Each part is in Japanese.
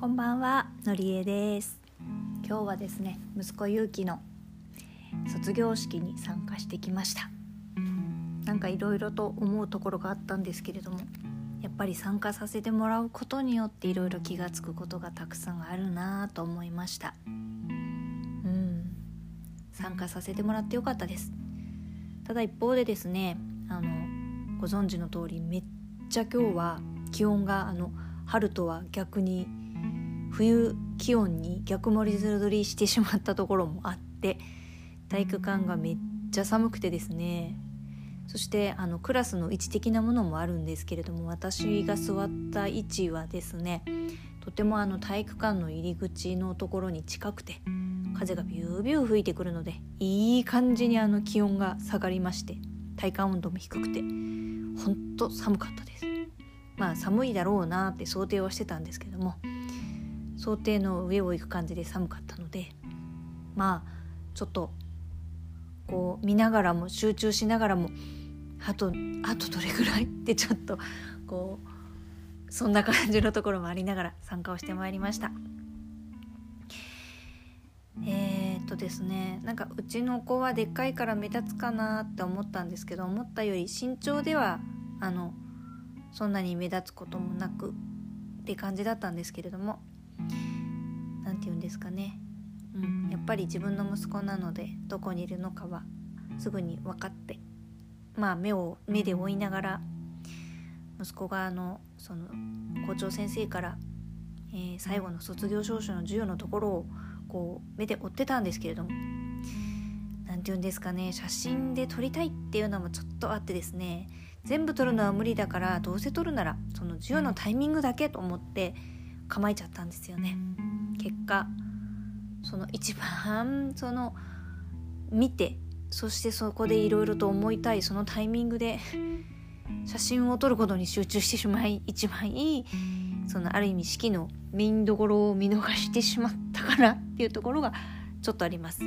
こんばんはのりえです。今日はですね息子ゆうきの卒業式に参加してきました。なんかいろいろと思うところがあったんですけれどもやっぱり参加させてもらうことによっていろいろ気が付くことがたくさんあるなと思いました。うん。参加させてもらってよかったです。ただ一方でですねあのご存知の通りめっちゃ今日は気温があの春とは逆に冬気温に逆盛りずりしてしまったところもあって体育館がめっちゃ寒くてですね。そしてあのクラスの位置的なものもあるんですけれども私が座った位置はですねとてもあの体育館の入り口のところに近くて風がビュービュー吹いてくるのでいい感じにあの気温が下がりまして体感温度も低くてほんと寒かったです。まあ寒いだろうなって想定はしてたんですけども想定の上を行く感じで寒かったのでまあちょっとこう見ながらも集中しながらもあとあとどれぐらい？ってちょっとこうそんな感じのところもありながら参加をしてまいりました。えー、っとですねなんかうちの子はでっかいから目立つかなって思ったんですけど思ったより身長ではあのそんなに目立つこともなくって感じだったんですけれども何て言うんですかね、うん、やっぱり自分の息子なのでどこにいるのかはすぐに分かってまあ目を目で追いながら息子があのその校長先生から、えー、最後の卒業証書の授与のところをこう目で追ってたんですけれども何て言うんですかね。写真で撮りたいっていうのもちょっとあってですね全部撮るのは無理だからどうせ撮るならその授与のタイミングだけと思って構えちゃったんですよね。結果その一番 その見てそしてそこでいろいろと思いたいそのタイミングで写真を撮ることに集中してしまい一番いいそのある意味式のメインどころを見逃してしまったかなっていうところがちょっとあります。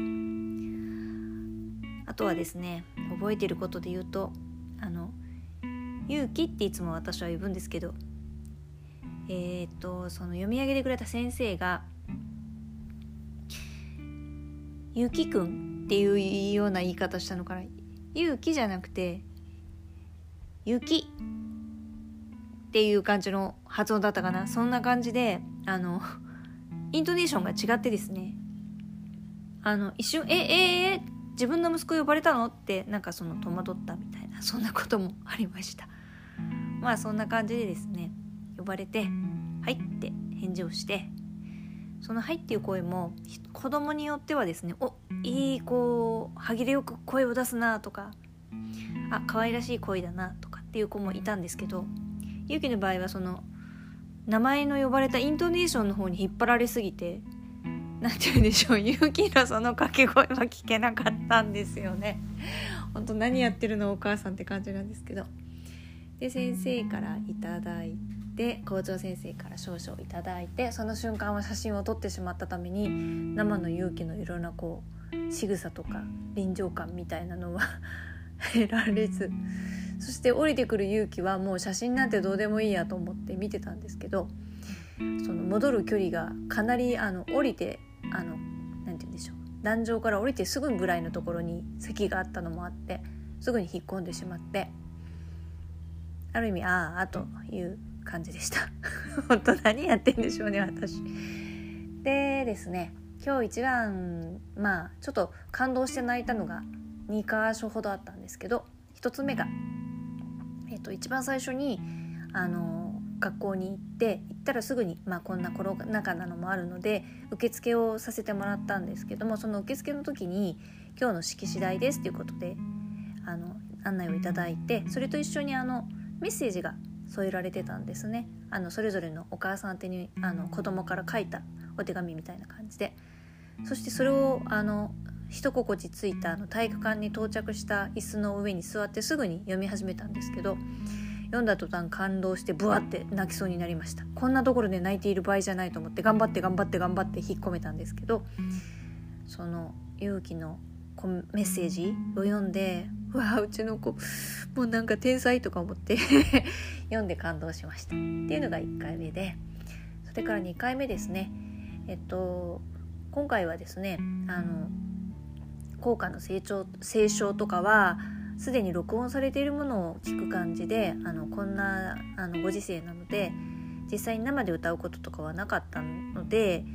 あとはですね覚えてることで言うとあの勇気っていつも私は呼ぶんですけどえー、っとその読み上げてくれた先生が「ゆきくん」っていうような言い方したのから「ゆうき」じゃなくて「ゆき」っていう感じの発音だったかな？そんな感じであのイントネーションが違ってですね。あの一瞬「えええ自分の息子呼ばれたの?」ってなんかその戸惑ったみたいなそんなこともありました。まあそんな感じでですね。呼ばれて「はい」って返事をしてその「はい」っていう声も子供によってはですね「おいい子歯切れよく声を出すな」とか「あ可愛らしい声だな」とかっていう子もいたんですけどゆうきの場合はその名前の呼ばれたイントネーションの方に引っ張られすぎて何て言うんでしょうゆうきのその掛け声は聞けなかったんですよね。本当何やってるのお母さんって感じなんですけど。で先生からいただいで校長先生から少々いいてその瞬間は写真を撮ってしまったために生の勇気のいろんなこう仕草とか臨場感みたいなのは得られずそして降りてくる勇気はもう写真なんてどうでもいいやと思って見てたんですけどその戻る距離がかなりあの降りてあの何て言うんでしょう壇上から降りてすぐぐらいのところに席があったのもあってすぐに引っ込んでしまってある意味あああという感じでした。本当何やってんでしょうね私。でですね今日一番まあちょっと感動して泣いたのが2箇所ほどあったんですけど1つ目が、えっと、一番最初にあの学校に行って行ったらすぐに、まあ、こんなコロナ禍なのもあるので受付をさせてもらったんですけどもその受付の時に「今日の式次第です」ということであの案内をいただいてそれと一緒にあのメッセージが添えられてたんですね。あのそれぞれのお母さん宛てにあの子供から書いたお手紙みたいな感じで。そしてそれをあの一心地ついたあの体育館に到着した椅子の上に座ってすぐに読み始めたんですけど読んだ途端感動してブワって泣きそうになりました。こんなところで泣いている場合じゃないと思って頑張って頑張って頑張って引っ込めたんですけどその勇気のメッセージを読んでうわうちの子もうなんか天才とか思って 読んで感動しました。っていうのが1回目でそれから2回目ですね。えっと今回はですねあの効果の成長清唱とかはすでに録音されているものを聞く感じであのこんなあのご時世なので実際に生で歌うこととかはなかったので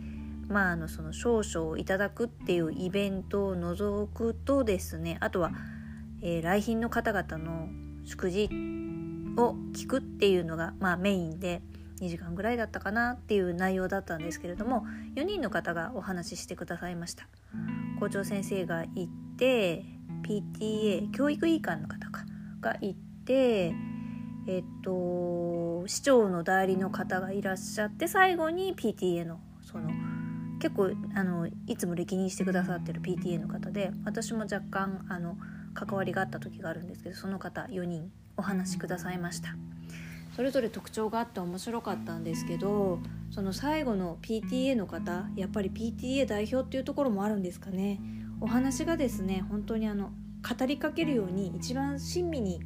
まああのその少々いただくっていうイベントを除くとですねあとは、えー、来賓の方々の祝辞を聞くっていうのが、まあ、メインで2時間ぐらいだったかなっていう内容だったんですけれども4人の方がお話ししてくださいました。校長先生が行って PTA 教育委員会の方かが行ってえっと市長の代理の方がいらっしゃって最後に PTA のその結構あのいつも歴任してくださってる PTA の方で私も若干あの関わりがあった時があるんですけどその方4人お話しくださいました。それぞれ特徴があって面白かったんですけどその最後の PTA の方やっぱり PTA 代表っていうところもあるんですかね。お話がですね本当にあの語りかけるように一番親身に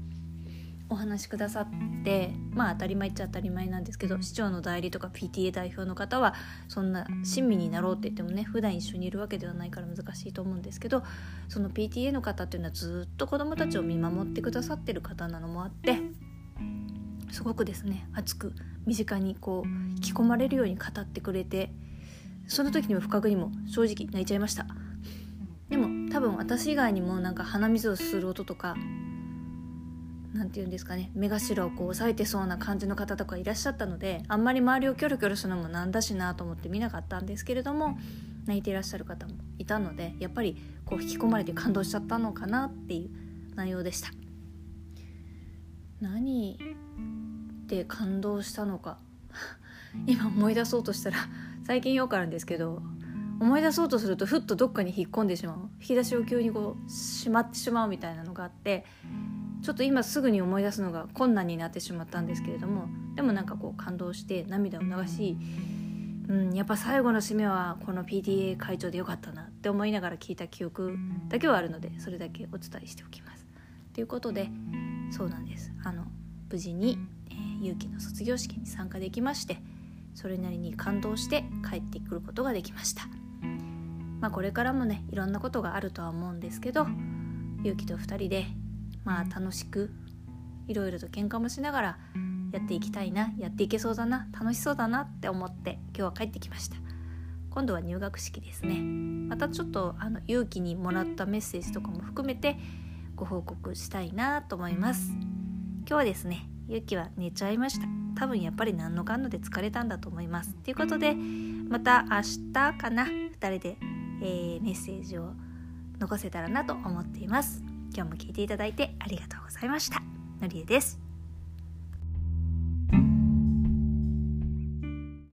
お話しくださってまあ当たり前っちゃ当たり前なんですけど市長の代理とか PTA 代表の方はそんな親身になろうって言ってもね普段一緒にいるわけではないから難しいと思うんですけどその PTA の方っていうのはずっと子どもたちを見守ってくださってる方なのもあってすごくですね熱く身近にこう引き込まれるように語ってくれてその時にも不覚にも正直泣いちゃいました。でも多分私以外にもなんか鼻水をする音とか何て言うんですかね目頭をこう押さえてそうな感じの方とかいらっしゃったのであんまり周りをキョロキョロするのもなんだしなと思って見なかったんですけれども泣いていらっしゃる方もいたのでやっぱりこう引き込まれて感動しちゃったのかなっていう内容でした。何で感動したのか。今思い出そうとしたら最近よくあるんですけど思い出そうとするとふっとどっかに引っ込んでしまう。引き出しを急にこうしまってしまうみたいなのがあってちょっと今すぐに思い出すのが困難になってしまったんですけれどもでもなんかこう感動して涙を流し、うん、やっぱ最後の締めはこの PTA 会長でよかったなって思いながら聞いた記憶だけはあるのでそれだけお伝えしておきます。ということでそうなんですあの無事に、えー、勇気の卒業式に参加できましてそれなりに感動して帰ってくることができました。まあ、これからもねいろんなことがあるとは思うんですけど勇気と2人でまあ楽しくいろいろと喧嘩もしながらやっていきたいなやっていけそうだな楽しそうだなって思って今日は帰ってきました。今度は入学式ですね。またちょっとあの勇気にもらったメッセージとかも含めてご報告したいなと思います。今日はですね勇気は寝ちゃいました。多分やっぱり何のかんので疲れたんだと思います。ということでまた明日かな2人で、えー、メッセージを残せたらなと思っています。今日も聞いていただいてありがとうございました。のりえです。